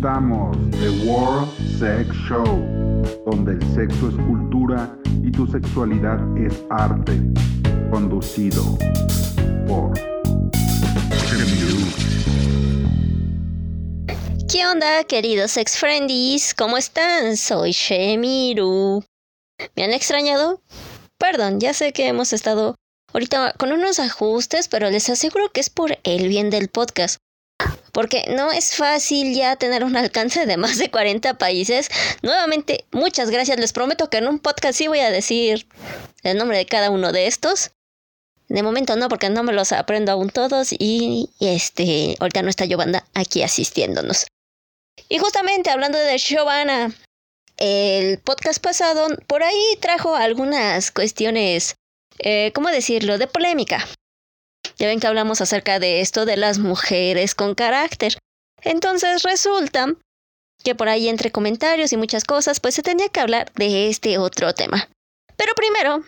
presentamos The World Sex Show, donde el sexo es cultura y tu sexualidad es arte. Conducido por. ¿Qué onda, queridos sex friendies? ¿Cómo están? Soy Shemiru. ¿Me han extrañado? Perdón, ya sé que hemos estado ahorita con unos ajustes, pero les aseguro que es por el bien del podcast porque no es fácil ya tener un alcance de más de 40 países. Nuevamente, muchas gracias. Les prometo que en un podcast sí voy a decir el nombre de cada uno de estos. De momento no, porque no me los aprendo aún todos y, este, ahorita no está Giovanna aquí asistiéndonos. Y justamente hablando de Giovanna, el podcast pasado por ahí trajo algunas cuestiones, eh, ¿cómo decirlo?, de polémica. Ya ven que hablamos acerca de esto de las mujeres con carácter. Entonces resulta que por ahí entre comentarios y muchas cosas, pues se tenía que hablar de este otro tema. Pero primero,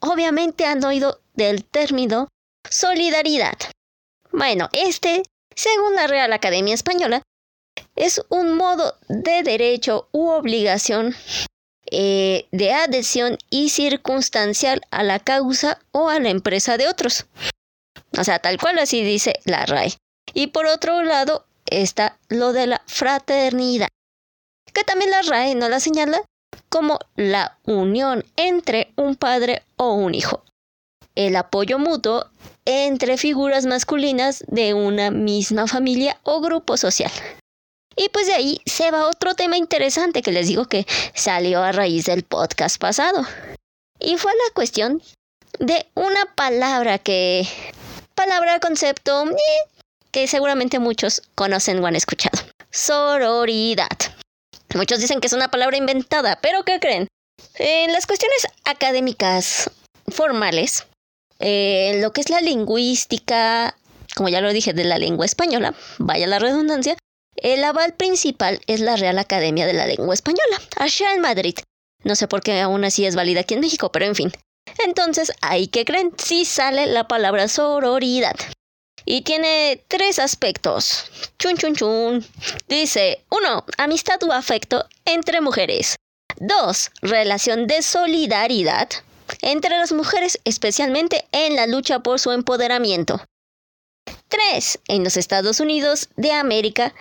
obviamente han oído del término solidaridad. Bueno, este, según la Real Academia Española, es un modo de derecho u obligación eh, de adhesión y circunstancial a la causa o a la empresa de otros. O sea, tal cual así dice la RAE. Y por otro lado está lo de la fraternidad, que también la RAE no la señala como la unión entre un padre o un hijo. El apoyo mutuo entre figuras masculinas de una misma familia o grupo social. Y pues de ahí se va otro tema interesante que les digo que salió a raíz del podcast pasado. Y fue la cuestión de una palabra que palabra, concepto eh, que seguramente muchos conocen o han escuchado. Sororidad. Muchos dicen que es una palabra inventada, pero ¿qué creen? En las cuestiones académicas formales, eh, lo que es la lingüística, como ya lo dije, de la lengua española, vaya la redundancia, el aval principal es la Real Academia de la Lengua Española, allá en Madrid. No sé por qué aún así es válida aquí en México, pero en fin. Entonces, ahí que creen, sí sale la palabra sororidad. Y tiene tres aspectos. Chun chun chun. Dice, uno, amistad o afecto entre mujeres. Dos, relación de solidaridad entre las mujeres, especialmente en la lucha por su empoderamiento. Tres, en los Estados Unidos de América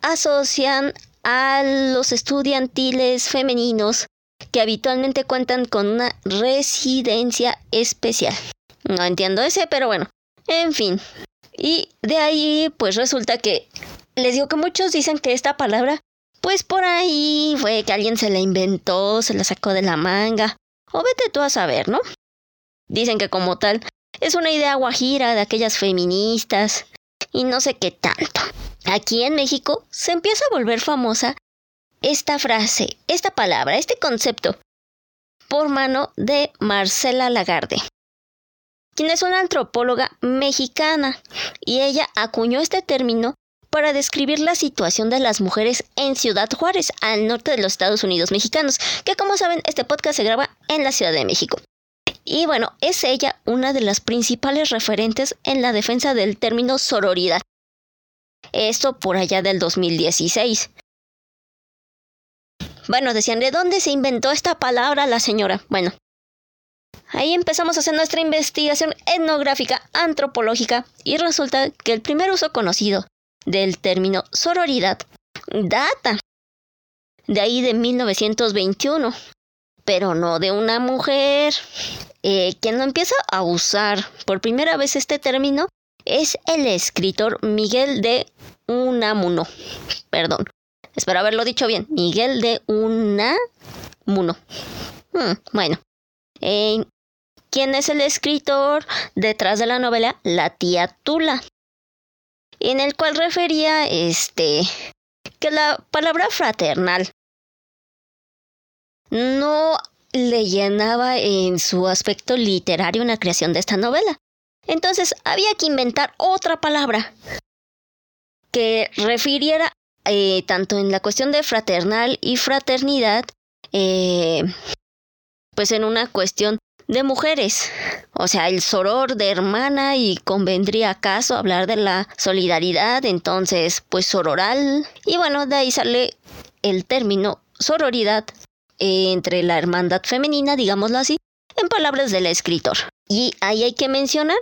asocian a los estudiantiles femeninos que habitualmente cuentan con una residencia especial. No entiendo ese, pero bueno, en fin. Y de ahí pues resulta que les digo que muchos dicen que esta palabra pues por ahí fue que alguien se la inventó, se la sacó de la manga. O vete tú a saber, ¿no? Dicen que como tal es una idea guajira de aquellas feministas y no sé qué tanto. Aquí en México se empieza a volver famosa esta frase, esta palabra, este concepto, por mano de Marcela Lagarde, quien es una antropóloga mexicana, y ella acuñó este término para describir la situación de las mujeres en Ciudad Juárez, al norte de los Estados Unidos mexicanos, que como saben este podcast se graba en la Ciudad de México. Y bueno, es ella una de las principales referentes en la defensa del término sororidad. Esto por allá del 2016. Bueno, decían, ¿de dónde se inventó esta palabra la señora? Bueno, ahí empezamos a hacer nuestra investigación etnográfica antropológica y resulta que el primer uso conocido del término sororidad data de ahí de 1921, pero no de una mujer. Eh, quien lo empieza a usar por primera vez este término es el escritor Miguel de Unamuno. Perdón, Espero haberlo dicho bien. Miguel de Unamuno. Hmm, bueno. Eh, ¿Quién es el escritor detrás de la novela La tía Tula? En el cual refería este que la palabra fraternal no le llenaba en su aspecto literario una creación de esta novela. Entonces había que inventar otra palabra que refiriera eh, tanto en la cuestión de fraternal y fraternidad, eh, pues en una cuestión de mujeres. O sea, el soror de hermana y convendría acaso hablar de la solidaridad, entonces pues sororal. Y bueno, de ahí sale el término sororidad entre la hermandad femenina, digámoslo así, en palabras del escritor. Y ahí hay que mencionar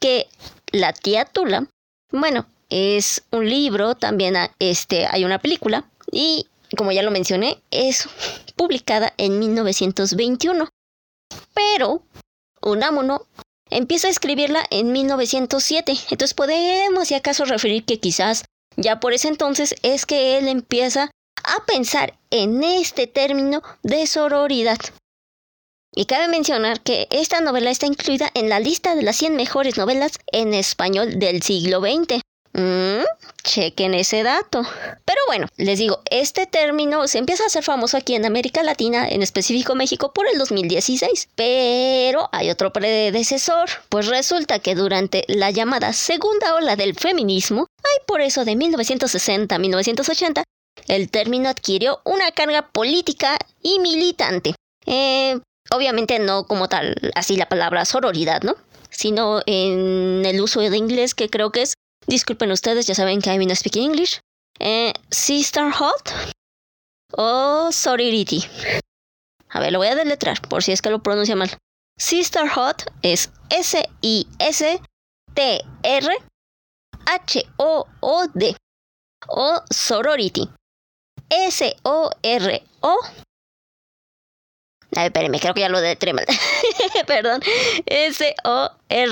que la tía Tula, bueno, es un libro, también este, hay una película y como ya lo mencioné, es publicada en 1921. Pero Unamuno empieza a escribirla en 1907. Entonces podemos, si acaso, referir que quizás ya por ese entonces es que él empieza a pensar en este término de sororidad. Y cabe mencionar que esta novela está incluida en la lista de las 100 mejores novelas en español del siglo XX. Mm, chequen ese dato. Pero bueno, les digo, este término se empieza a hacer famoso aquí en América Latina, en específico México, por el 2016. Pero hay otro predecesor, pues resulta que durante la llamada segunda ola del feminismo, hay por eso de 1960 a 1980, el término adquirió una carga política y militante. Eh, obviamente no como tal, así la palabra sororidad, ¿no? Sino en el uso de inglés que creo que es Disculpen ustedes, ya saben que I no speak English. Eh, Sisterhood o Sorority. A ver, lo voy a deletrar por si es que lo pronuncia mal. Sisterhood es S-I-S-T-R-H-O-O-D o Sorority. S-O-R-O. A ver, espérenme, creo que ya lo deletré mal. Perdón. S-O-R-O-R-I-T-Y.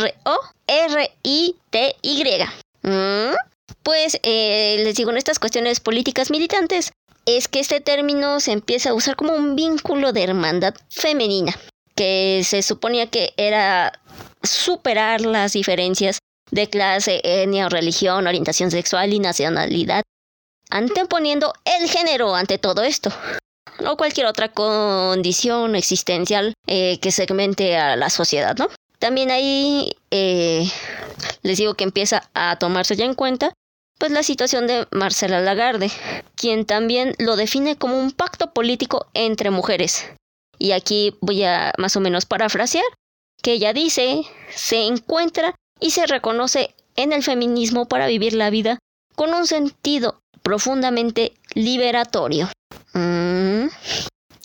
Mm, pues eh, les digo, en estas cuestiones políticas militantes, es que este término se empieza a usar como un vínculo de hermandad femenina, que se suponía que era superar las diferencias de clase, etnia religión, orientación sexual y nacionalidad, anteponiendo el género ante todo esto, o cualquier otra condición existencial eh, que segmente a la sociedad, ¿no? También hay eh, les digo que empieza a tomarse ya en cuenta pues la situación de Marcela Lagarde, quien también lo define como un pacto político entre mujeres. Y aquí voy a más o menos parafrasear, que ella dice, se encuentra y se reconoce en el feminismo para vivir la vida con un sentido profundamente liberatorio. Mm.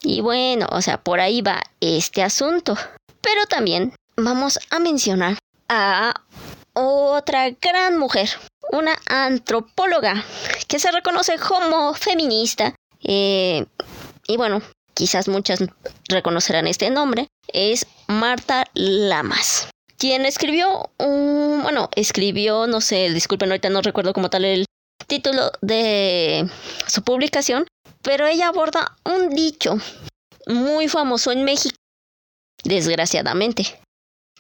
Y bueno, o sea, por ahí va este asunto. Pero también vamos a mencionar a otra gran mujer, una antropóloga que se reconoce como feminista. Eh, y bueno, quizás muchas reconocerán este nombre, es Marta Lamas, quien escribió un, bueno, escribió, no sé, disculpen, ahorita no recuerdo como tal el título de su publicación, pero ella aborda un dicho muy famoso en México, desgraciadamente,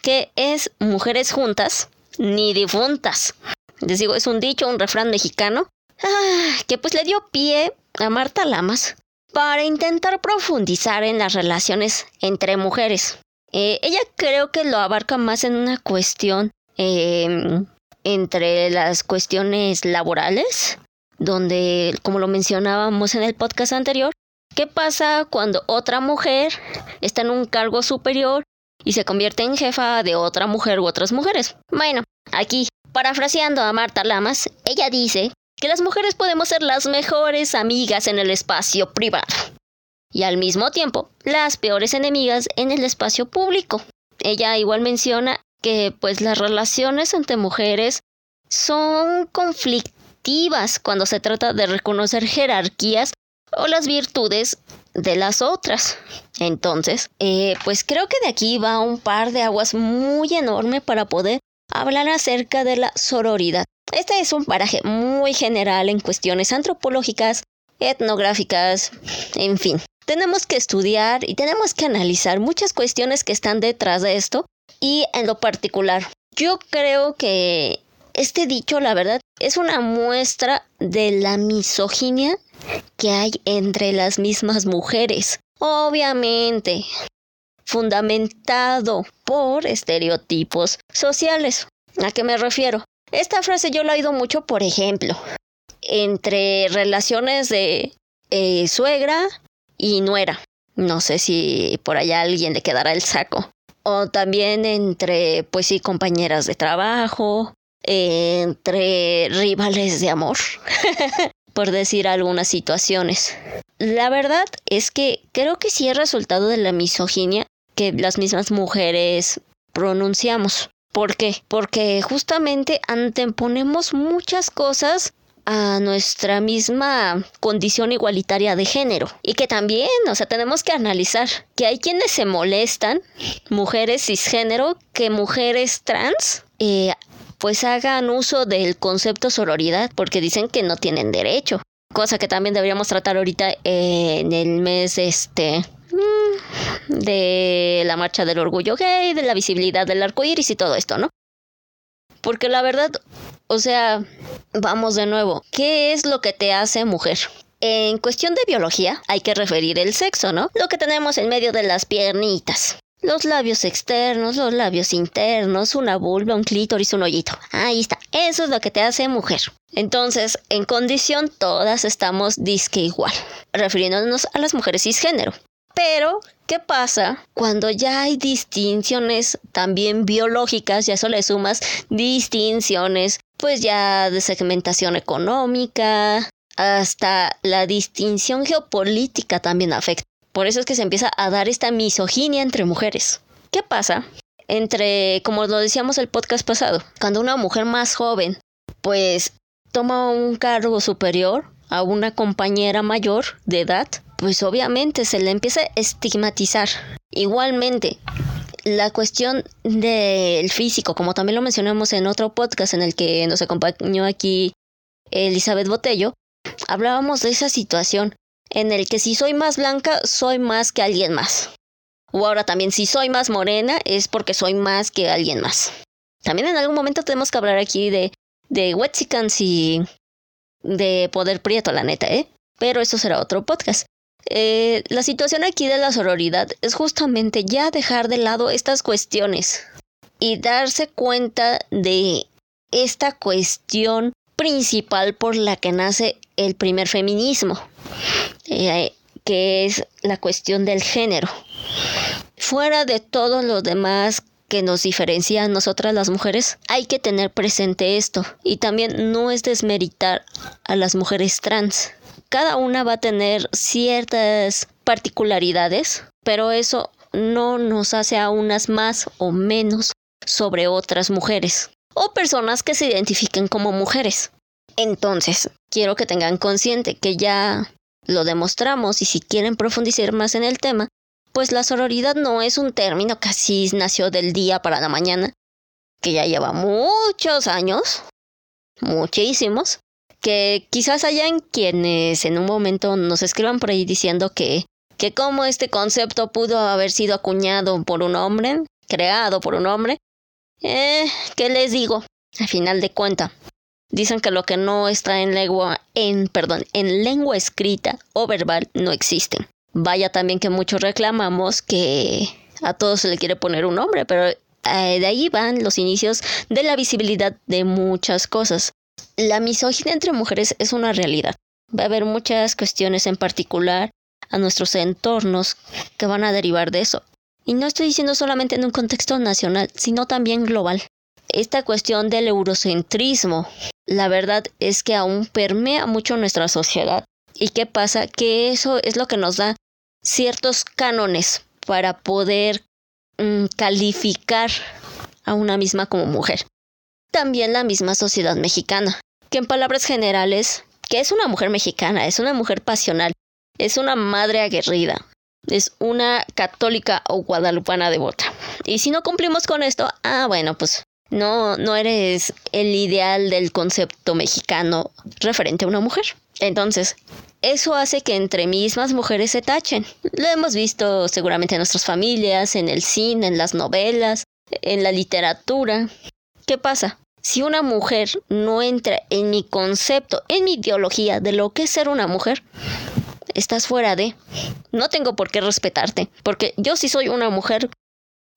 que es mujeres juntas ni difuntas. Les digo, es un dicho, un refrán mexicano, ah, que pues le dio pie a Marta Lamas para intentar profundizar en las relaciones entre mujeres. Eh, ella creo que lo abarca más en una cuestión em, entre las cuestiones laborales, donde, como lo mencionábamos en el podcast anterior, ¿qué pasa cuando otra mujer está en un cargo superior y se convierte en jefa de otra mujer u otras mujeres. Bueno, aquí, parafraseando a Marta Lamas, ella dice que las mujeres podemos ser las mejores amigas en el espacio privado y al mismo tiempo las peores enemigas en el espacio público. Ella igual menciona que pues las relaciones entre mujeres son conflictivas cuando se trata de reconocer jerarquías o las virtudes de las otras. Entonces, eh, pues creo que de aquí va un par de aguas muy enorme para poder hablar acerca de la sororidad. Este es un paraje muy general en cuestiones antropológicas, etnográficas, en fin. Tenemos que estudiar y tenemos que analizar muchas cuestiones que están detrás de esto y en lo particular, yo creo que este dicho, la verdad, es una muestra de la misoginia que hay entre las mismas mujeres. Obviamente, fundamentado por estereotipos sociales. ¿A qué me refiero? Esta frase yo la he oído mucho, por ejemplo, entre relaciones de eh, suegra y nuera. No sé si por allá alguien le quedará el saco. o también entre, pues sí, compañeras de trabajo, entre rivales de amor, por decir algunas situaciones. La verdad es que creo que sí es resultado de la misoginia que las mismas mujeres pronunciamos. ¿Por qué? Porque justamente anteponemos muchas cosas a nuestra misma condición igualitaria de género. Y que también, o sea, tenemos que analizar que hay quienes se molestan, mujeres cisgénero, que mujeres trans, eh, pues hagan uso del concepto sororidad, porque dicen que no tienen derecho. Cosa que también deberíamos tratar ahorita en el mes este de la marcha del orgullo gay, de la visibilidad del arco iris y todo esto, ¿no? Porque la verdad, o sea, vamos de nuevo, ¿qué es lo que te hace mujer? En cuestión de biología, hay que referir el sexo, ¿no? Lo que tenemos en medio de las piernitas. Los labios externos, los labios internos, una vulva, un clítoris, un hoyito. Ahí está. Eso es lo que te hace mujer. Entonces, en condición, todas estamos disque igual, refiriéndonos a las mujeres cisgénero. Pero, ¿qué pasa cuando ya hay distinciones también biológicas? Ya eso le sumas distinciones, pues ya de segmentación económica, hasta la distinción geopolítica también afecta. Por eso es que se empieza a dar esta misoginia entre mujeres. ¿Qué pasa? Entre, como lo decíamos el podcast pasado, cuando una mujer más joven, pues toma un cargo superior a una compañera mayor de edad, pues obviamente se le empieza a estigmatizar. Igualmente, la cuestión del físico, como también lo mencionamos en otro podcast en el que nos acompañó aquí Elizabeth Botello, hablábamos de esa situación en el que si soy más blanca, soy más que alguien más. O ahora también, si soy más morena, es porque soy más que alguien más. También en algún momento tenemos que hablar aquí de, de Wexicans y de Poder Prieto, la neta, ¿eh? Pero eso será otro podcast. Eh, la situación aquí de la sororidad es justamente ya dejar de lado estas cuestiones y darse cuenta de esta cuestión principal por la que nace el primer feminismo, eh, que es la cuestión del género. Fuera de todo lo demás que nos diferencia a nosotras las mujeres, hay que tener presente esto. Y también no es desmeritar a las mujeres trans cada una va a tener ciertas particularidades, pero eso no nos hace a unas más o menos sobre otras mujeres o personas que se identifiquen como mujeres. Entonces, quiero que tengan consciente que ya lo demostramos y si quieren profundizar más en el tema, pues la sororidad no es un término que así nació del día para la mañana, que ya lleva muchos años, muchísimos, que quizás hayan quienes en un momento nos escriban por ahí diciendo que, que cómo este concepto pudo haber sido acuñado por un hombre, creado por un hombre. Eh, ¿qué les digo? Al final de cuenta, dicen que lo que no está en lengua, en, perdón, en lengua escrita o verbal no existe. Vaya también que muchos reclamamos que a todos se le quiere poner un nombre, pero eh, de ahí van los inicios de la visibilidad de muchas cosas. La misoginia entre mujeres es una realidad. Va a haber muchas cuestiones en particular a nuestros entornos que van a derivar de eso. Y no estoy diciendo solamente en un contexto nacional, sino también global. Esta cuestión del eurocentrismo, la verdad es que aún permea mucho nuestra sociedad. ¿Y qué pasa? Que eso es lo que nos da ciertos cánones para poder mm, calificar a una misma como mujer. También la misma sociedad mexicana que en palabras generales, que es una mujer mexicana, es una mujer pasional, es una madre aguerrida, es una católica o guadalupana devota. Y si no cumplimos con esto, ah, bueno, pues no, no eres el ideal del concepto mexicano referente a una mujer. Entonces, eso hace que entre mismas mujeres se tachen. Lo hemos visto seguramente en nuestras familias, en el cine, en las novelas, en la literatura. ¿Qué pasa? si una mujer no entra en mi concepto, en mi ideología de lo que es ser una mujer, estás fuera de. No tengo por qué respetarte, porque yo sí soy una mujer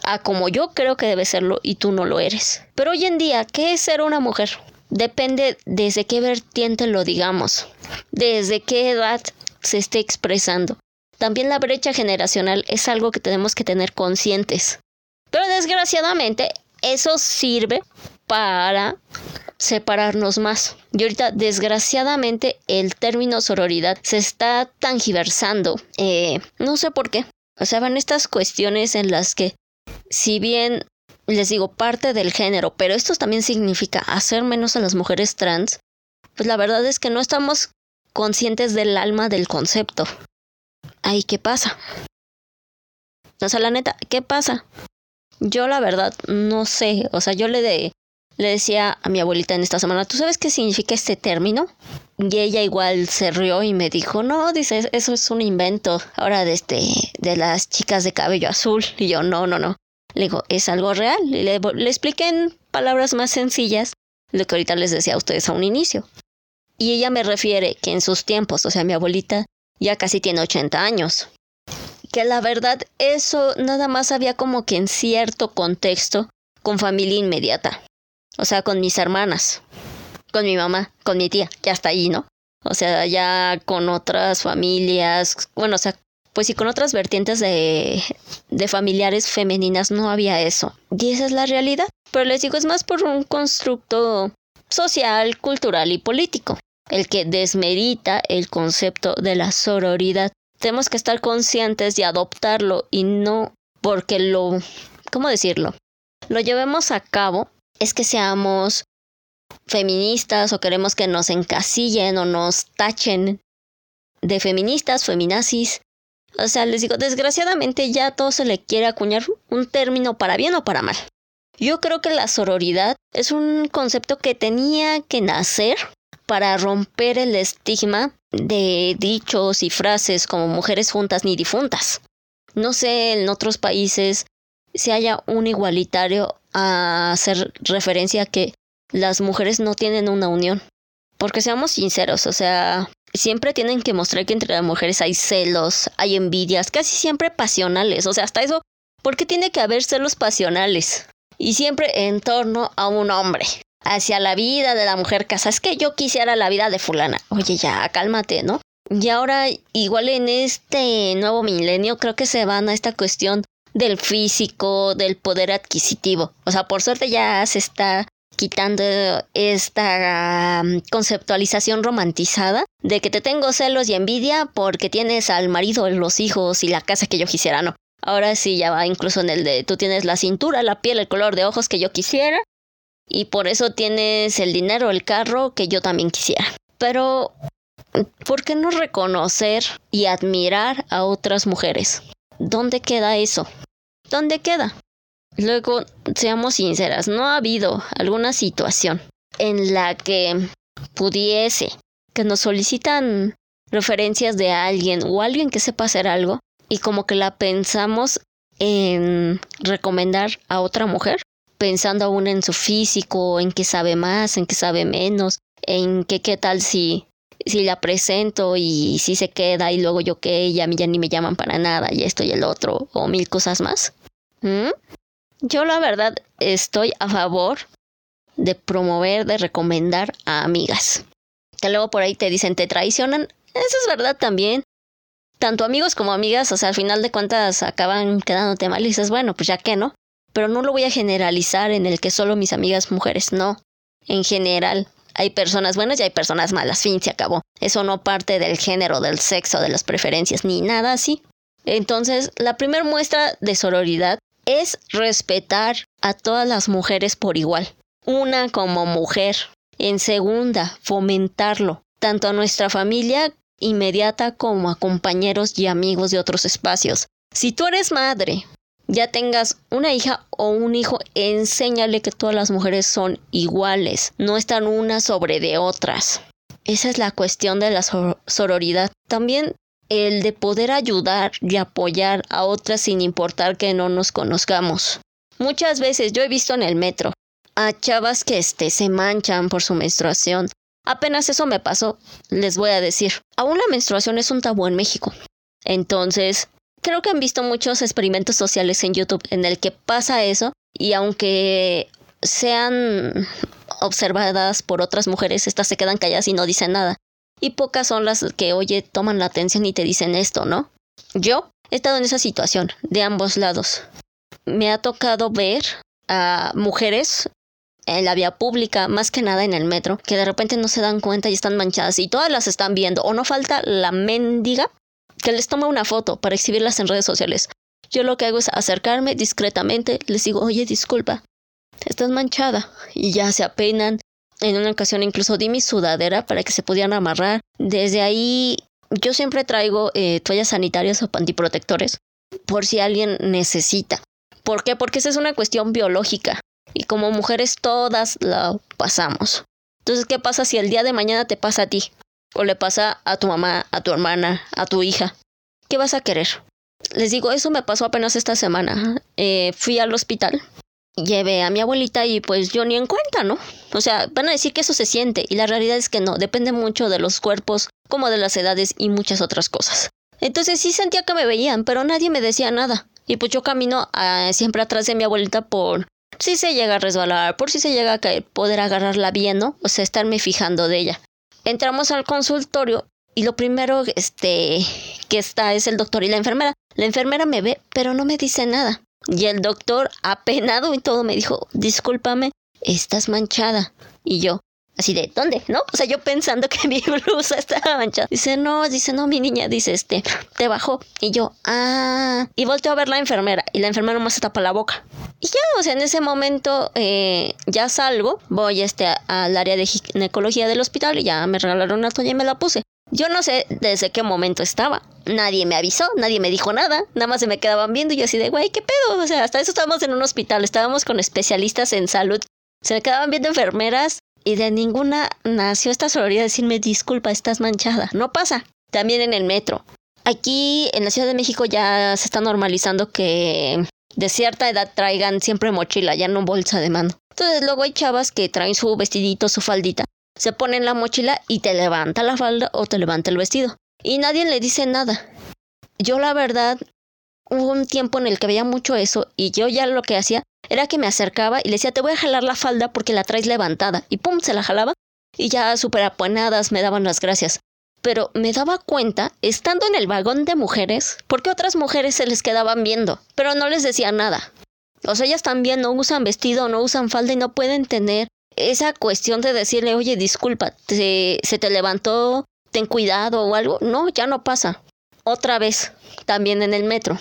a como yo creo que debe serlo y tú no lo eres. Pero hoy en día, ¿qué es ser una mujer? Depende desde qué vertiente lo digamos, desde qué edad se esté expresando. También la brecha generacional es algo que tenemos que tener conscientes. Pero desgraciadamente eso sirve para separarnos más. Y ahorita, desgraciadamente, el término sororidad se está tangiversando. Eh, no sé por qué. O sea, van estas cuestiones en las que, si bien les digo parte del género, pero esto también significa hacer menos a las mujeres trans, pues la verdad es que no estamos conscientes del alma del concepto. Ay, ¿qué pasa? O sea, la neta, ¿qué pasa? Yo la verdad no sé, o sea, yo le, de, le decía a mi abuelita en esta semana, ¿tú sabes qué significa este término? Y ella igual se rió y me dijo, no, dice, eso es un invento ahora de, este, de las chicas de cabello azul. Y yo, no, no, no. Le digo, es algo real. Y le, le expliqué en palabras más sencillas lo que ahorita les decía a ustedes a un inicio. Y ella me refiere que en sus tiempos, o sea, mi abuelita ya casi tiene 80 años, que la verdad eso nada más había como que en cierto contexto con familia inmediata. O sea, con mis hermanas, con mi mamá, con mi tía, ya está ahí, ¿no? O sea, ya con otras familias, bueno, o sea, pues sí, con otras vertientes de, de familiares femeninas no había eso. Y esa es la realidad. Pero les digo, es más por un constructo social, cultural y político, el que desmerita el concepto de la sororidad tenemos que estar conscientes de adoptarlo y no porque lo, ¿cómo decirlo? Lo llevemos a cabo, es que seamos feministas o queremos que nos encasillen o nos tachen de feministas, feminazis. O sea, les digo, desgraciadamente ya todo se le quiere acuñar un término para bien o para mal. Yo creo que la sororidad es un concepto que tenía que nacer para romper el estigma de dichos y frases como mujeres juntas ni difuntas. No sé en otros países si haya un igualitario a hacer referencia a que las mujeres no tienen una unión. Porque seamos sinceros, o sea, siempre tienen que mostrar que entre las mujeres hay celos, hay envidias, casi siempre pasionales. O sea, hasta eso, ¿por qué tiene que haber celos pasionales? Y siempre en torno a un hombre hacia la vida de la mujer casa. Es que yo quisiera la vida de fulana. Oye, ya, cálmate, ¿no? Y ahora, igual en este nuevo milenio, creo que se van a esta cuestión del físico, del poder adquisitivo. O sea, por suerte ya se está quitando esta conceptualización romantizada de que te tengo celos y envidia porque tienes al marido, los hijos y la casa que yo quisiera, no. Ahora sí ya va incluso en el de tú tienes la cintura, la piel, el color de ojos que yo quisiera y por eso tienes el dinero, el carro que yo también quisiera. Pero, ¿por qué no reconocer y admirar a otras mujeres? ¿Dónde queda eso? ¿Dónde queda? Luego, seamos sinceras, no ha habido alguna situación en la que pudiese, que nos solicitan referencias de alguien o alguien que sepa hacer algo y como que la pensamos en recomendar a otra mujer pensando aún en su físico, en que sabe más, en que sabe menos, en que qué tal si, si la presento y si se queda y luego yo que ella, a mí ya ni me llaman para nada y esto y el otro, o mil cosas más. ¿Mm? Yo la verdad estoy a favor de promover, de recomendar a amigas. Que luego por ahí te dicen te traicionan. Eso es verdad también. Tanto amigos como amigas, o sea, al final de cuentas acaban quedándote mal y dices, bueno, pues ya que no pero no lo voy a generalizar en el que solo mis amigas mujeres, no. En general, hay personas buenas y hay personas malas, fin, se acabó. Eso no parte del género, del sexo, de las preferencias, ni nada así. Entonces, la primera muestra de sororidad es respetar a todas las mujeres por igual. Una como mujer. En segunda, fomentarlo, tanto a nuestra familia inmediata como a compañeros y amigos de otros espacios. Si tú eres madre ya tengas una hija o un hijo, enséñale que todas las mujeres son iguales, no están unas sobre de otras. Esa es la cuestión de la sororidad. También el de poder ayudar y apoyar a otras sin importar que no nos conozcamos. Muchas veces yo he visto en el metro a chavas que este, se manchan por su menstruación. Apenas eso me pasó, les voy a decir. Aún la menstruación es un tabú en México. Entonces, creo que han visto muchos experimentos sociales en YouTube en el que pasa eso y aunque sean observadas por otras mujeres, estas se quedan calladas y no dicen nada. Y pocas son las que, oye, toman la atención y te dicen esto, ¿no? Yo he estado en esa situación, de ambos lados. me ha tocado ver a mujeres en la vía pública, más que nada en el metro, que de repente no se dan cuenta y están manchadas y todas las están viendo. O no falta la mendiga que les toma una foto para exhibirlas en redes sociales. Yo lo que hago es acercarme discretamente, les digo, oye, disculpa, estás manchada. Y ya se apenan. En una ocasión incluso di mi sudadera para que se pudieran amarrar. Desde ahí yo siempre traigo eh, toallas sanitarias o pantiprotectores por si alguien necesita. ¿Por qué? Porque esa es una cuestión biológica y como mujeres todas la pasamos. Entonces, ¿qué pasa si el día de mañana te pasa a ti? O le pasa a tu mamá, a tu hermana, a tu hija. ¿Qué vas a querer? Les digo, eso me pasó apenas esta semana. Eh, fui al hospital, llevé a mi abuelita y pues yo ni en cuenta, ¿no? O sea, van a decir que eso se siente y la realidad es que no, depende mucho de los cuerpos, como de las edades y muchas otras cosas. Entonces sí sentía que me veían, pero nadie me decía nada. Y pues yo camino ah, siempre atrás de mi abuelita por si se llega a resbalar, por si se llega a caer, poder agarrarla bien, ¿no? O sea, estarme fijando de ella. Entramos al consultorio y lo primero este, que está es el doctor y la enfermera. La enfermera me ve, pero no me dice nada. Y el doctor, apenado y todo, me dijo, discúlpame, estás manchada. Y yo, Así de, ¿dónde? ¿No? O sea, yo pensando que mi blusa estaba manchada. Dice, no, dice, no, mi niña, dice, este, te bajó. Y yo, ah. Y volteo a ver la enfermera. Y la enfermera nomás se tapa la boca. Y ya, o sea, en ese momento eh, ya salgo, voy este, al área de ginecología del hospital y ya me regalaron una toalla y me la puse. Yo no sé desde qué momento estaba. Nadie me avisó, nadie me dijo nada. Nada más se me quedaban viendo y yo así de, güey, ¿qué pedo? O sea, hasta eso estábamos en un hospital, estábamos con especialistas en salud. Se me quedaban viendo enfermeras y de ninguna nació esta sororidad de decirme disculpa, estás manchada. No pasa. También en el metro. Aquí en la Ciudad de México ya se está normalizando que de cierta edad traigan siempre mochila, ya no bolsa de mano. Entonces luego hay chavas que traen su vestidito, su faldita, se ponen la mochila y te levanta la falda o te levanta el vestido. Y nadie le dice nada. Yo la verdad, hubo un tiempo en el que veía mucho eso y yo ya lo que hacía era que me acercaba y le decía, te voy a jalar la falda porque la traes levantada. Y pum, se la jalaba y ya súper apuenadas me daban las gracias. Pero me daba cuenta, estando en el vagón de mujeres, porque otras mujeres se les quedaban viendo, pero no les decía nada. O sea, ellas también no usan vestido, no usan falda y no pueden tener esa cuestión de decirle, oye, disculpa, se te levantó, ten cuidado o algo. No, ya no pasa. Otra vez, también en el metro.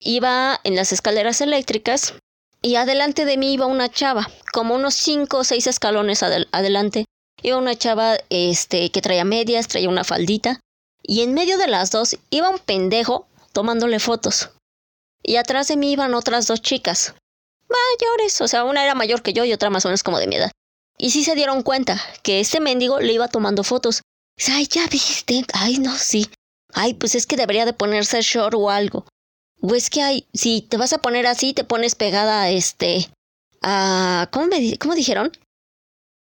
Iba en las escaleras eléctricas y adelante de mí iba una chava, como unos cinco o seis escalones adelante. Iba una chava este, que traía medias, traía una faldita, y en medio de las dos iba un pendejo tomándole fotos. Y atrás de mí iban otras dos chicas, mayores, o sea, una era mayor que yo y otra más o menos como de mi edad. Y sí se dieron cuenta que este mendigo le iba tomando fotos. Ay, ya viste, ay, no, sí. Ay, pues es que debería de ponerse short o algo. O es que hay, si te vas a poner así, te pones pegada a este, a, ¿cómo me, cómo dijeron?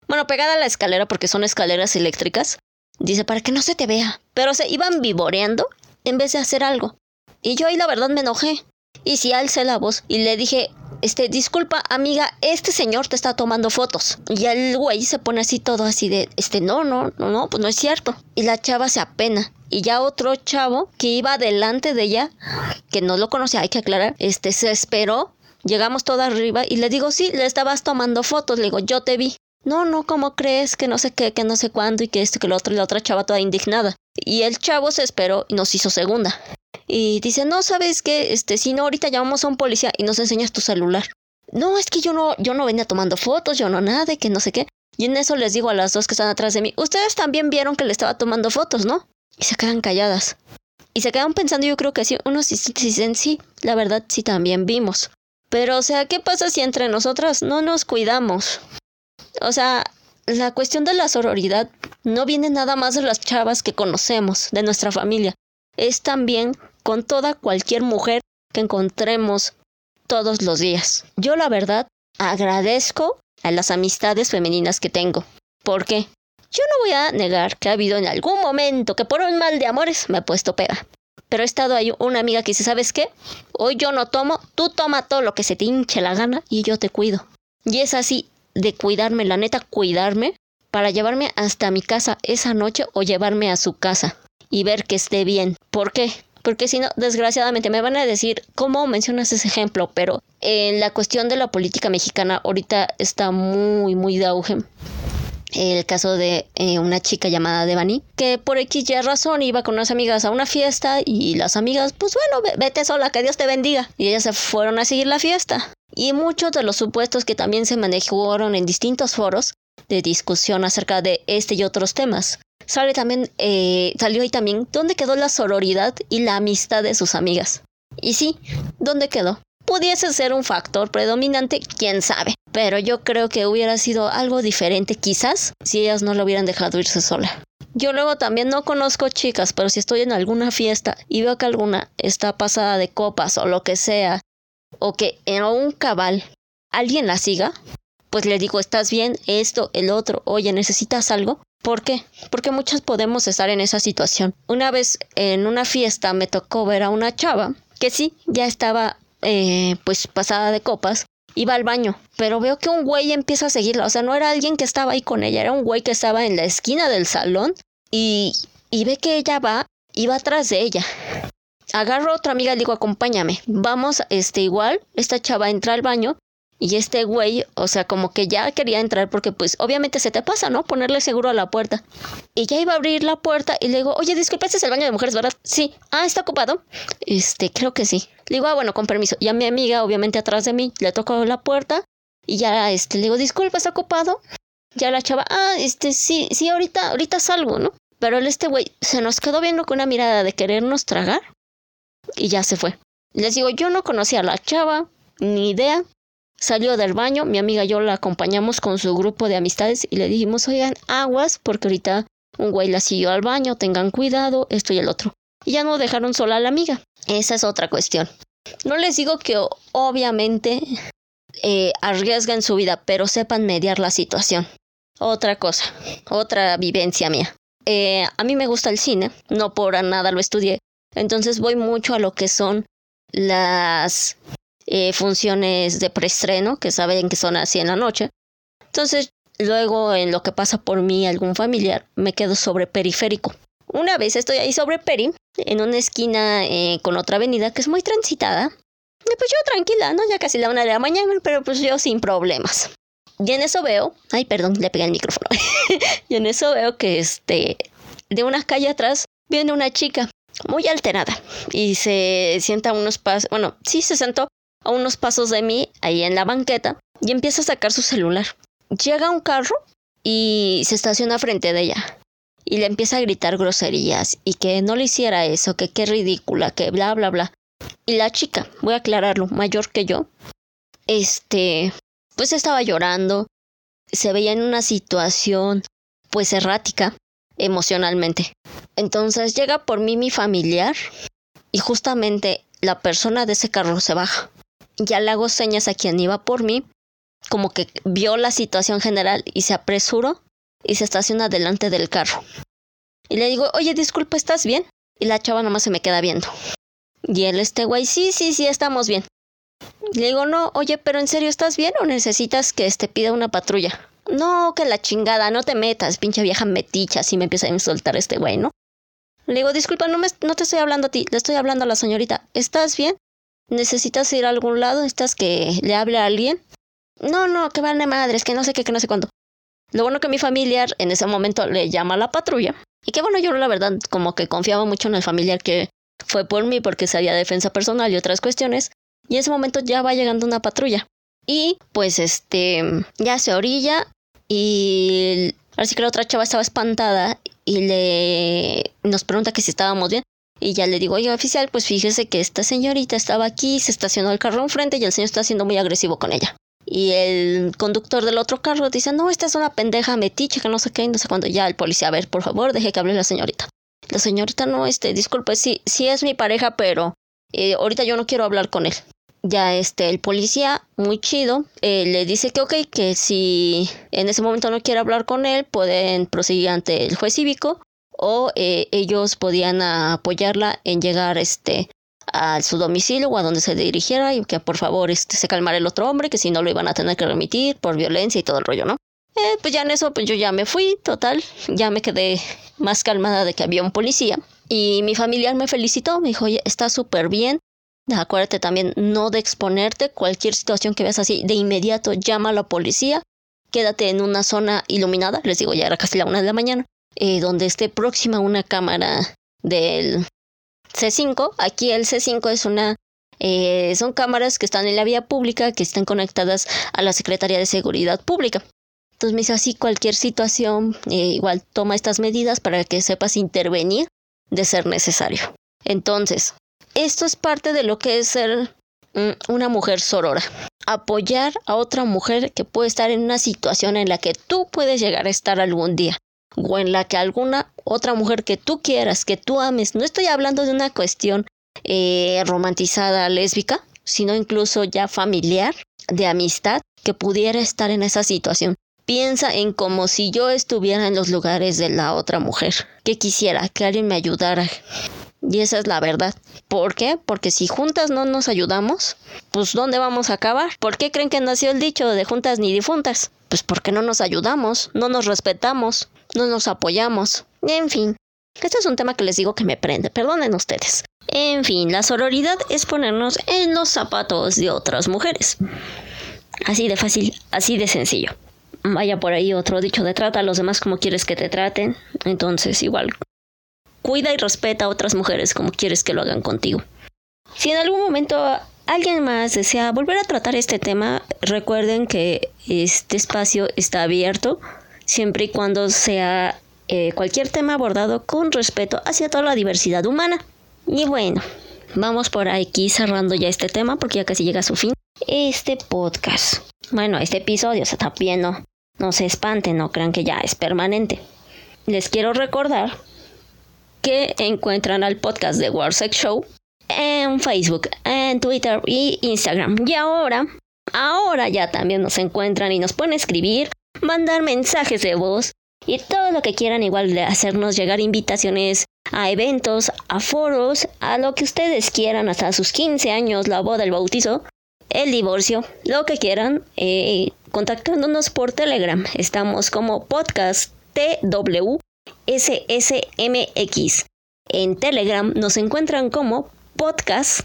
Bueno, pegada a la escalera porque son escaleras eléctricas. Dice, para que no se te vea. Pero se iban vivoreando en vez de hacer algo. Y yo ahí la verdad me enojé. Y si alcé la voz y le dije, este, disculpa, amiga, este señor te está tomando fotos. Y el güey se pone así todo así de, este, no, no, no, no, pues no es cierto. Y la chava se apena. Y ya otro chavo que iba delante de ella, que no lo conocía, hay que aclarar, este, se esperó. Llegamos todo arriba y le digo, sí, le estabas tomando fotos. Le digo, yo te vi. No, no, ¿cómo crees? Que no sé qué, que no sé cuándo y que esto, que lo otro. Y la otra chava toda indignada. Y el chavo se esperó y nos hizo segunda y dice, no, ¿sabes qué? Este, si no, ahorita llamamos a un policía y nos enseñas tu celular. No, es que yo no, yo no venía tomando fotos, yo no nada, que no sé qué. Y en eso les digo a las dos que están atrás de mí, ustedes también vieron que le estaba tomando fotos, ¿no? Y se quedan calladas. Y se quedan pensando, yo creo que sí, unos dicen sí, la verdad sí también vimos. Pero, o sea, ¿qué pasa si entre nosotras no nos cuidamos? O sea, la cuestión de la sororidad no viene nada más de las chavas que conocemos, de nuestra familia. Es también con toda cualquier mujer que encontremos todos los días. Yo la verdad agradezco a las amistades femeninas que tengo. ¿Por qué? Yo no voy a negar que ha habido en algún momento que por un mal de amores me he puesto pega. Pero he estado ahí una amiga que dice, ¿sabes qué? Hoy yo no tomo, tú toma todo lo que se te hinche la gana y yo te cuido. Y es así de cuidarme, la neta, cuidarme para llevarme hasta mi casa esa noche o llevarme a su casa y ver que esté bien. ¿Por qué? Porque si no, desgraciadamente me van a decir, ¿cómo mencionas ese ejemplo? Pero En la cuestión de la política mexicana ahorita está muy, muy de auge el caso de eh, una chica llamada Devani, que por X razón iba con unas amigas a una fiesta y las amigas, pues bueno, vete sola, que Dios te bendiga. Y ellas se fueron a seguir la fiesta. Y muchos de los supuestos que también se manejaron en distintos foros de discusión acerca de este y otros temas. Sale también, eh, salió ahí también dónde quedó la sororidad y la amistad de sus amigas. Y sí, ¿dónde quedó? Pudiese ser un factor predominante, quién sabe. Pero yo creo que hubiera sido algo diferente quizás si ellas no lo hubieran dejado irse sola. Yo luego también no conozco chicas, pero si estoy en alguna fiesta y veo que alguna está pasada de copas o lo que sea, o que en un cabal alguien la siga, pues le digo, ¿estás bien? Esto, el otro, oye, ¿necesitas algo? ¿Por qué? Porque muchas podemos estar en esa situación. Una vez en una fiesta me tocó ver a una chava que sí, ya estaba eh, pues pasada de copas, iba al baño, pero veo que un güey empieza a seguirla, o sea, no era alguien que estaba ahí con ella, era un güey que estaba en la esquina del salón y, y ve que ella va y va atrás de ella. Agarro a otra amiga y digo, acompáñame, vamos, este, igual, esta chava entra al baño y este güey, o sea, como que ya quería entrar porque pues obviamente se te pasa, ¿no? Ponerle seguro a la puerta. Y ya iba a abrir la puerta y le digo, oye, disculpe, este es el baño de mujeres, ¿verdad? Sí. Ah, ¿está ocupado? Este, creo que sí. Le digo, ah, bueno, con permiso. Y a mi amiga, obviamente atrás de mí, le tocó la puerta y ya, este, le digo, disculpa, ¿está ocupado? Ya la chava, ah, este, sí, sí, ahorita, ahorita salgo, ¿no? Pero este güey se nos quedó viendo con una mirada de querernos tragar y ya se fue. Les digo, yo no conocía a la chava, ni idea. Salió del baño, mi amiga y yo la acompañamos con su grupo de amistades y le dijimos, oigan, aguas, porque ahorita un güey la siguió al baño, tengan cuidado, esto y el otro. Y ya no dejaron sola a la amiga. Esa es otra cuestión. No les digo que obviamente eh, arriesguen su vida, pero sepan mediar la situación. Otra cosa, otra vivencia mía. Eh, a mí me gusta el cine, no por nada lo estudié, entonces voy mucho a lo que son las eh, funciones de preestreno, que saben que son así en la noche. Entonces, luego en lo que pasa por mí algún familiar, me quedo sobre periférico. Una vez estoy ahí sobre Peri, en una esquina eh, con otra avenida que es muy transitada. Y pues yo tranquila, ¿no? Ya casi la una de la mañana, pero pues yo sin problemas. Y en eso veo, ay, perdón, le pegué el micrófono. y en eso veo que este, de una calle atrás viene una chica muy alterada y se sienta unos pasos, bueno, sí se sentó a unos pasos de mí, ahí en la banqueta, y empieza a sacar su celular. Llega un carro y se estaciona frente de ella. Y le empieza a gritar groserías y que no le hiciera eso, que qué ridícula, que bla, bla, bla. Y la chica, voy a aclararlo, mayor que yo, este, pues estaba llorando, se veía en una situación, pues errática, emocionalmente. Entonces llega por mí mi familiar y justamente la persona de ese carro se baja ya le hago señas a quien iba por mí, como que vio la situación general y se apresuró y se estaciona delante del carro. Y le digo, oye, disculpa, ¿estás bien? Y la chava nomás se me queda viendo. Y él, este güey, sí, sí, sí, estamos bien. Le digo, no, oye, pero ¿en serio estás bien o necesitas que te este, pida una patrulla? No, que la chingada, no te metas, pinche vieja meticha, así me empieza a insultar este güey, ¿no? Le digo, disculpa, no, me, no te estoy hablando a ti, le estoy hablando a la señorita. ¿Estás bien? ¿Necesitas ir a algún lado? ¿Necesitas que le hable a alguien? No, no, que vale madres, que no sé qué, que no sé cuándo. Lo bueno que mi familiar en ese momento le llama a la patrulla. Y que bueno, yo la verdad como que confiaba mucho en el familiar que fue por mí porque sabía defensa personal y otras cuestiones. Y en ese momento ya va llegando una patrulla. Y pues este, ya se orilla y así que la otra chava estaba espantada y le nos pregunta que si estábamos bien. Y ya le digo, oye, oficial, pues fíjese que esta señorita estaba aquí, se estacionó el carro enfrente y el señor está siendo muy agresivo con ella. Y el conductor del otro carro dice, no, esta es una pendeja metiche que no sé qué, no sé cuándo. Ya el policía, a ver, por favor, deje que hable la señorita. La señorita no, este, disculpe, sí, sí es mi pareja, pero eh, ahorita yo no quiero hablar con él. Ya este, el policía, muy chido, eh, le dice que ok, que si en ese momento no quiere hablar con él, pueden proseguir ante el juez cívico o eh, ellos podían apoyarla en llegar este a su domicilio o a donde se dirigiera y que por favor este, se calmara el otro hombre, que si no lo iban a tener que remitir por violencia y todo el rollo, ¿no? Eh, pues ya en eso pues yo ya me fui, total, ya me quedé más calmada de que había un policía y mi familiar me felicitó, me dijo, oye, está súper bien, Acuérdate también no de exponerte. Cualquier situación que veas así, de inmediato llama a la policía. Quédate en una zona iluminada. Les digo, ya era casi la una de la mañana. Eh, donde esté próxima una cámara del C5. Aquí el C5 es una eh, son cámaras que están en la vía pública, que están conectadas a la Secretaría de Seguridad Pública. Entonces me dice así cualquier situación, eh, igual toma estas medidas para que sepas intervenir de ser necesario. Entonces, esto es parte de lo que es ser mm, una mujer sorora. Apoyar a otra mujer que puede estar en una situación en la que tú puedes llegar a estar algún día o en la que alguna otra mujer que tú quieras, que tú ames, no estoy hablando de una cuestión eh, romantizada lésbica, sino incluso ya familiar, de amistad, que pudiera estar en esa situación. Piensa en como si yo estuviera en los lugares de la otra mujer, que quisiera que alguien me ayudara. Y esa es la verdad. ¿Por qué? Porque si juntas no nos ayudamos, pues ¿dónde vamos a acabar? ¿Por qué creen que nació el dicho de juntas ni difuntas? Pues porque no nos ayudamos, no nos respetamos, no nos apoyamos. En fin, este es un tema que les digo que me prende, perdonen ustedes. En fin, la sororidad es ponernos en los zapatos de otras mujeres. Así de fácil, así de sencillo. Vaya por ahí otro dicho de trata a los demás como quieres que te traten. Entonces, igual, cuida y respeta a otras mujeres como quieres que lo hagan contigo. Si en algún momento alguien más desea volver a tratar este tema, recuerden que este espacio está abierto siempre y cuando sea eh, cualquier tema abordado con respeto hacia toda la diversidad humana. Y bueno, vamos por aquí cerrando ya este tema porque ya casi llega a su fin. Este podcast. Bueno, este episodio se está viendo. No se espanten, no crean que ya es permanente. Les quiero recordar que encuentran al podcast de Sex Show en Facebook, en Twitter y Instagram. Y ahora, ahora ya también nos encuentran y nos pueden escribir, mandar mensajes de voz y todo lo que quieran igual de hacernos llegar invitaciones a eventos, a foros, a lo que ustedes quieran, hasta sus 15 años, la boda, el bautizo, el divorcio, lo que quieran, eh, contactándonos por Telegram. Estamos como podcast TWSSMX. En Telegram nos encuentran como podcast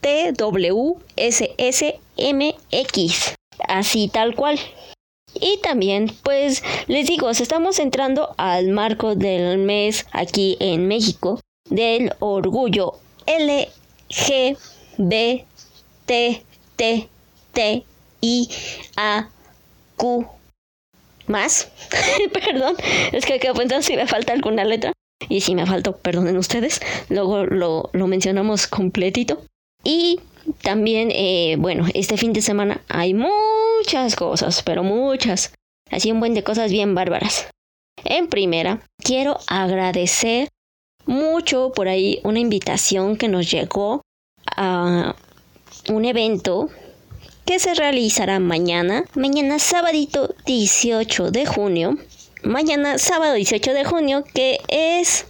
TWSSMX. Así tal cual. Y también, pues les digo, estamos entrando al marco del mes aquí en México del orgullo Q más. Perdón, es que quedo pensando si me falta alguna letra. Y si me faltó, perdonen ustedes. Luego lo, lo mencionamos completito. Y también, eh, bueno, este fin de semana hay muchas cosas, pero muchas. Así un buen de cosas bien bárbaras. En primera, quiero agradecer mucho por ahí una invitación que nos llegó a un evento que se realizará mañana, mañana sábado 18 de junio, mañana sábado 18 de junio, que es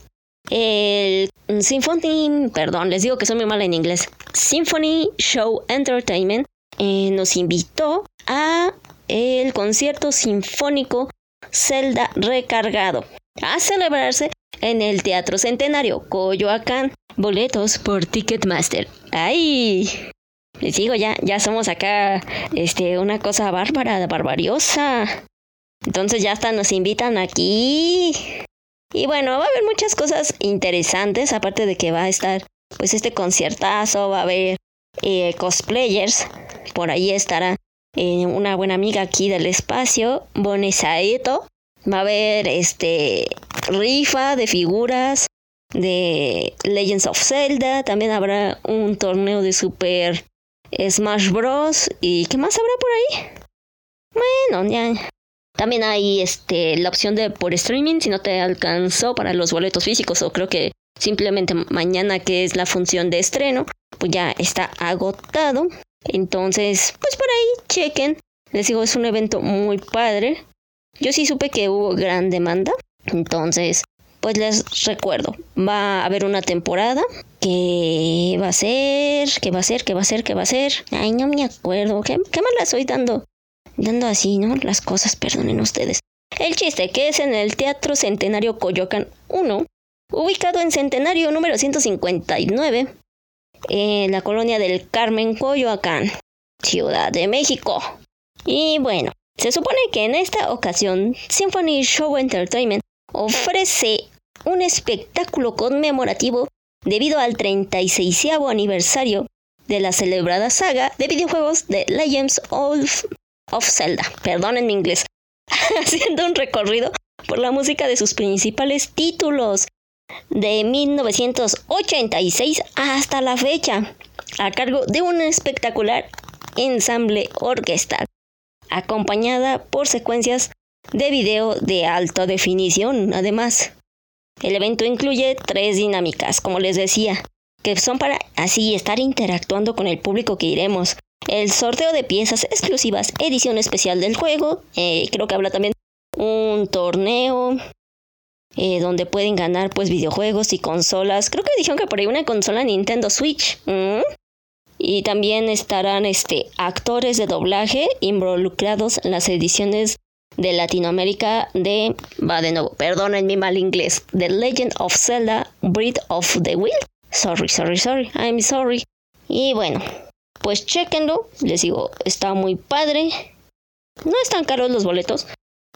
el Symphony, perdón, les digo que soy muy mala en inglés. Symphony Show Entertainment eh, nos invitó a el concierto sinfónico Zelda Recargado a celebrarse en el Teatro Centenario Coyoacán. Boletos por Ticketmaster. ¡Ay! Les digo, ya, ya somos acá este, una cosa bárbara, barbariosa. Entonces ya hasta nos invitan aquí. Y bueno, va a haber muchas cosas interesantes, aparte de que va a estar pues este conciertazo, va a haber eh, cosplayers, por ahí estará eh, una buena amiga aquí del espacio, Bonesaeto, va a haber este rifa de figuras de Legends of Zelda, también habrá un torneo de Super Smash Bros. ¿Y qué más habrá por ahí? Bueno, ya, también hay este, la opción de por streaming si no te alcanzó para los boletos físicos o creo que simplemente mañana que es la función de estreno, pues ya está agotado. Entonces, pues por ahí chequen. Les digo, es un evento muy padre. Yo sí supe que hubo gran demanda. Entonces, pues les recuerdo, va a haber una temporada que va a ser, que va a ser, que va a ser, que va a ser. Ay, no me acuerdo. ¿Qué, qué mal la estoy dando? Dando así, ¿no? Las cosas, perdonen ustedes. El chiste que es en el Teatro Centenario Coyoacán 1, ubicado en Centenario número 159, en la colonia del Carmen Coyoacán, Ciudad de México. Y bueno, se supone que en esta ocasión Symphony Show Entertainment ofrece un espectáculo conmemorativo debido al 36 aniversario de la celebrada saga de videojuegos de Legends of, of Zelda, perdón en mi inglés, haciendo un recorrido por la música de sus principales títulos de 1986 hasta la fecha, a cargo de un espectacular ensamble orquestal, acompañada por secuencias de video de alta definición. Además, el evento incluye tres dinámicas, como les decía, que son para así estar interactuando con el público que iremos. El sorteo de piezas exclusivas, edición especial del juego, eh, creo que habla también un torneo eh, donde pueden ganar pues videojuegos y consolas. Creo que dijeron que por ahí una consola Nintendo Switch. Y también estarán este, actores de doblaje involucrados en las ediciones de Latinoamérica de, va de nuevo, perdonen mi mal inglés, The Legend of Zelda, Breath of the Wild. Sorry, sorry, sorry, I'm sorry. Y bueno, pues chequenlo, les digo, está muy padre. No están caros los boletos.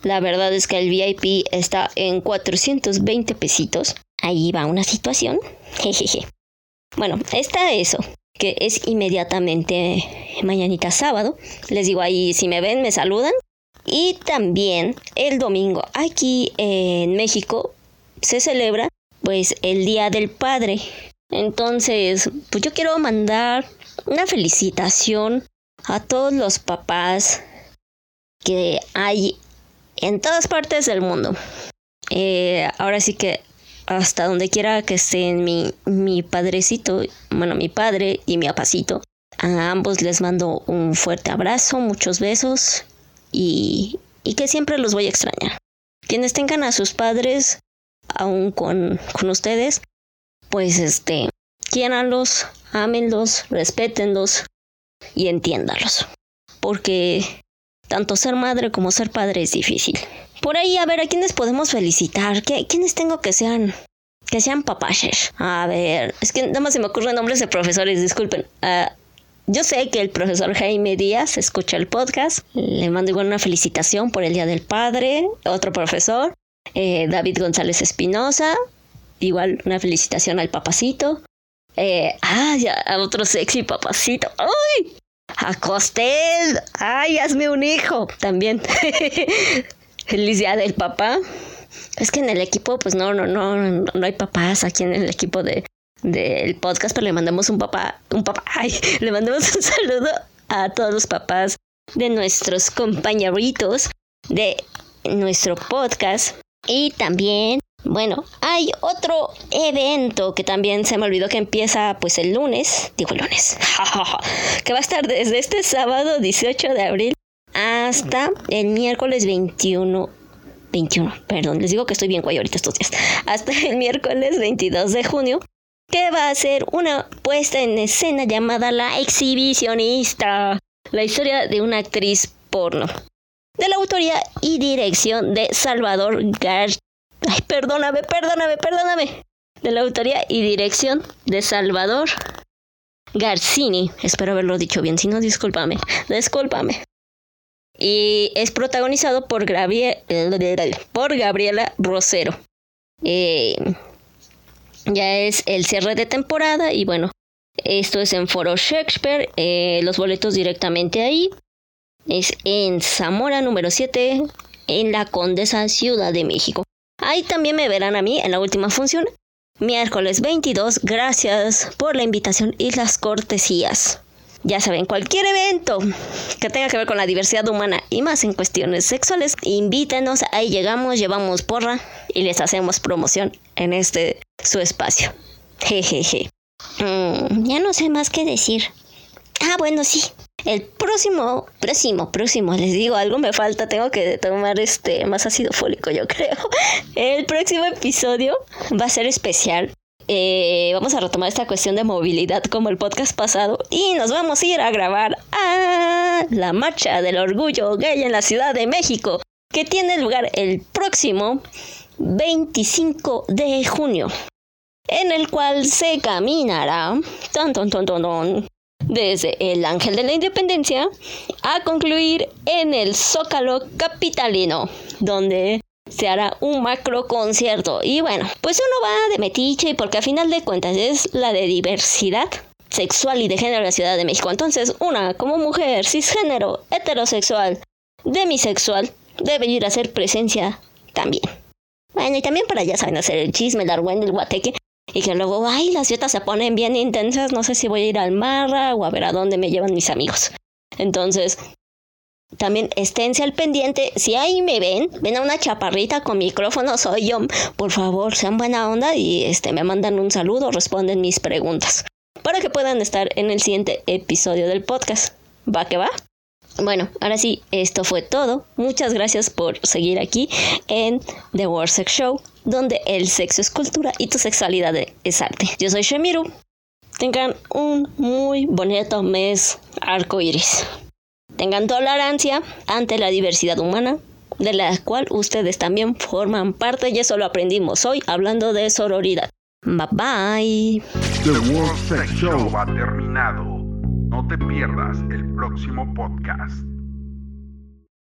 La verdad es que el VIP está en 420 pesitos. Ahí va una situación. Jejeje. Bueno, está eso, que es inmediatamente mañanita sábado. Les digo ahí, si me ven, me saludan. Y también el domingo aquí en México se celebra pues el Día del Padre. Entonces, pues yo quiero mandar una felicitación a todos los papás que hay en todas partes del mundo. Eh, ahora sí que hasta donde quiera que estén mi, mi padrecito, bueno, mi padre y mi apacito, a ambos les mando un fuerte abrazo, muchos besos y, y que siempre los voy a extrañar. Quienes tengan a sus padres aún con, con ustedes, pues este, quiéranlos, ámenlos, respétenlos y entiéndalos. Porque tanto ser madre como ser padre es difícil. Por ahí, a ver, ¿a quiénes podemos felicitar? ¿Qué, ¿Quiénes tengo que sean que sean papaches? A ver, es que nada más se me ocurren nombres de profesores, disculpen. Uh, yo sé que el profesor Jaime Díaz escucha el podcast. Le mando igual una felicitación por el Día del Padre. Otro profesor, eh, David González Espinosa. Igual una felicitación al papacito. Eh, ya, a otro sexy papacito. ¡Ay! A Costel. ¡Ay, hazme un hijo! También. Feliz Día del Papá. Es que en el equipo, pues no, no, no, no hay papás aquí en el equipo de, del podcast, pero le mandamos un papá, un papá, ay, le mandamos un saludo a todos los papás de nuestros compañeritos de nuestro podcast. Y también, bueno, hay otro evento que también se me olvidó que empieza pues el lunes, digo el lunes, que va a estar desde este sábado 18 de abril hasta el miércoles 21 21, perdón, les digo que estoy bien guay ahorita estos días. Hasta el miércoles 22 de junio, que va a ser una puesta en escena llamada La Exhibicionista, la historia de una actriz porno, de la autoría y dirección de Salvador Gar... Ay, perdóname, perdóname, perdóname. De la autoría y dirección de Salvador Garcini. Espero haberlo dicho bien, si no, discúlpame, discúlpame. Y es protagonizado por, por Gabriela Rosero. Eh, ya es el cierre de temporada y bueno, esto es en Foro Shakespeare, eh, los boletos directamente ahí. Es en Zamora número 7, en la Condesa Ciudad de México. Ahí también me verán a mí en la última función, miércoles 22. Gracias por la invitación y las cortesías. Ya saben, cualquier evento que tenga que ver con la diversidad humana y más en cuestiones sexuales, invítenos, ahí llegamos, llevamos porra y les hacemos promoción en este su espacio. Jejeje. Mm, ya no sé más qué decir. Ah, bueno, sí. El próximo, próximo, próximo, les digo, algo me falta, tengo que tomar este más ácido fólico, yo creo. El próximo episodio va a ser especial. Eh, vamos a retomar esta cuestión de movilidad como el podcast pasado y nos vamos a ir a grabar a la marcha del orgullo gay en la Ciudad de México, que tiene lugar el próximo 25 de junio. en el cual se caminará desde el Ángel de la Independencia a concluir en el Zócalo Capitalino, donde se hará un macro concierto. Y bueno, pues uno va de metiche porque a final de cuentas es la de diversidad sexual y de género de la Ciudad de México. Entonces, una como mujer cisgénero, heterosexual, demisexual, debe ir a hacer presencia también. Bueno, y también para ya saben hacer el chisme, el argüen, el guateque. Y que luego, ay, las fiestas se ponen bien intensas, no sé si voy a ir al Marra o a ver a dónde me llevan mis amigos. Entonces, también esténse al pendiente. Si ahí me ven, ven a una chaparrita con micrófono, soy yo. Por favor, sean buena onda y este, me mandan un saludo, responden mis preguntas. Para que puedan estar en el siguiente episodio del podcast. ¿Va que va? Bueno, ahora sí, esto fue todo. Muchas gracias por seguir aquí en The World Sex Show, donde el sexo es cultura y tu sexualidad es arte. Yo soy Shemiru. Tengan un muy bonito mes arco iris. Tengan tolerancia ante la diversidad humana, de la cual ustedes también forman parte y eso lo aprendimos hoy hablando de sororidad. Bye bye. The World Sex Show ha terminado. Te pierdas el próximo podcast.